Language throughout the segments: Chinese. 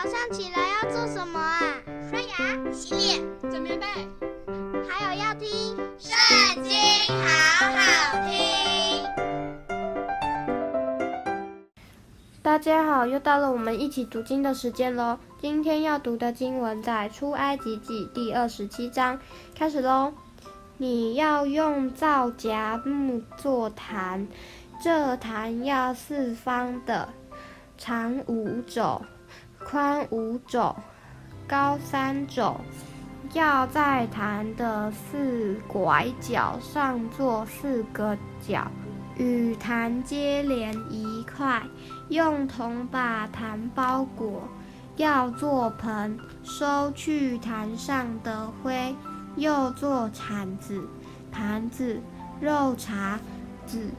早上起来要做什么啊？刷牙、洗脸、整棉被，还有要听《圣经》，好好听。大家好，又到了我们一起读经的时间喽。今天要读的经文在《出埃及记》第二十七章，开始喽。你要用皂荚木做坛，这坛要四方的，长五肘。宽五肘，高三肘，要在坛的四拐角上做四个角，与坛接连一块，用铜把坛包裹。要做盆，收去坛上的灰；又做铲子、盘子、肉茶子、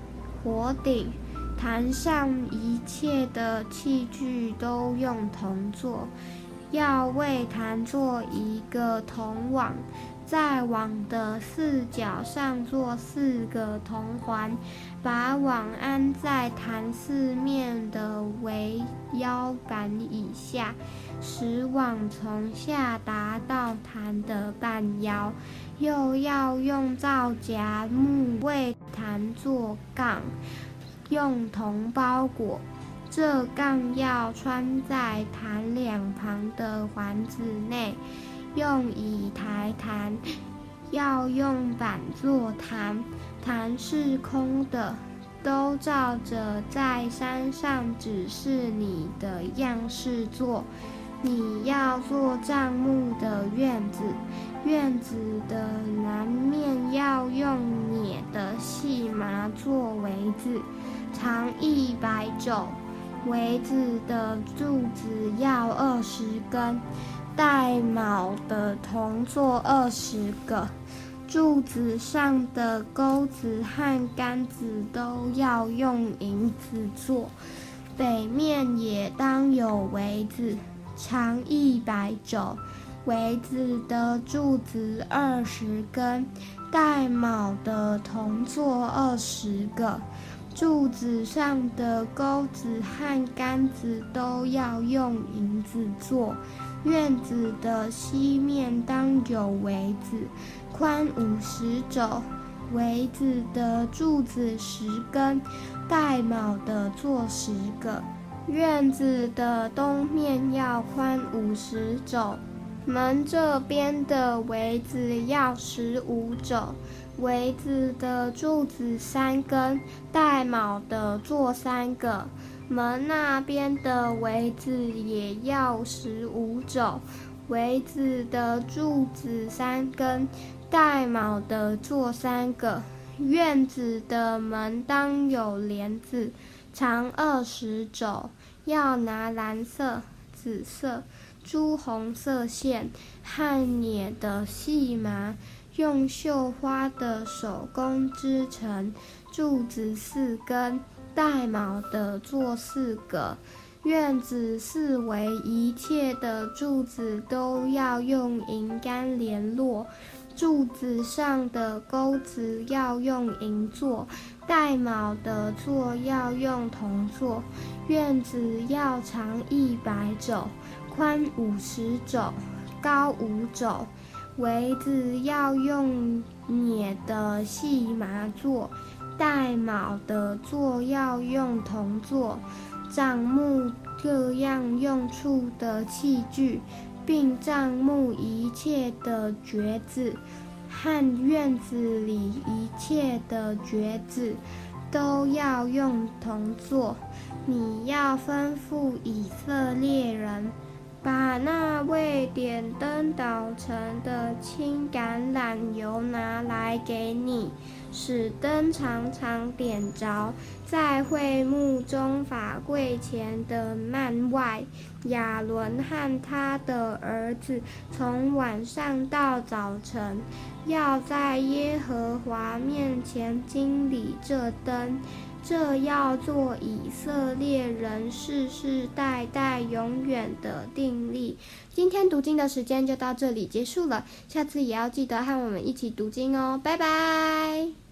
火鼎。坛上一切的器具都用铜做，要为坛做一个铜网，在网的四角上做四个铜环，把网安在坛四面的围腰板以下，使网从下达到坛的半腰。又要用皂荚木为坛做杠。用铜包裹，这杠要穿在坛两旁的环子内。用以抬坛，要用板做坛，坛是空的，都照着在山上指示你的样式做。你要做帐幕的院子，院子的南面要用捻的细麻做围子。长一百肘，围子的柱子要二十根，带铆的铜做二十个，柱子上的钩子和杆子都要用银子做。北面也当有围子，长一百肘，围子的柱子二十根，带铆的铜做二十个。柱子上的钩子和杆子都要用银子做。院子的西面当有围子，宽五十肘，围子的柱子十根，带铆的做十个。院子的东面要宽五十肘，门这边的围子要十五肘。围子的柱子三根，带铆的做三个。门那边的围子也要十五肘，围子的柱子三根，带铆的做三个。院子的门当有帘子，长二十肘，要拿蓝色、紫色、朱红色线和捻的细麻。用绣花的手工织成，柱子四根，带卯的做四个。院子四围一切的柱子都要用银杆联络，柱子上的钩子要用银做，带卯的做要用铜做。院子要长一百肘，宽五十肘，高五肘。围子要用捻的细麻做，带铆的做要用铜做。帐幕各样用处的器具，并帐幕一切的橛子，和院子里一切的橛子，都要用铜做。你要吩咐以色列人。把那位点灯捣成的青橄榄油拿来给你，使灯常常点着。在会幕中法柜前的幔外，亚伦和他的儿子从晚上到早晨，要在耶和华面前经理这灯。这要做以色列人世世代代永远的定力。今天读经的时间就到这里结束了，下次也要记得和我们一起读经哦，拜拜。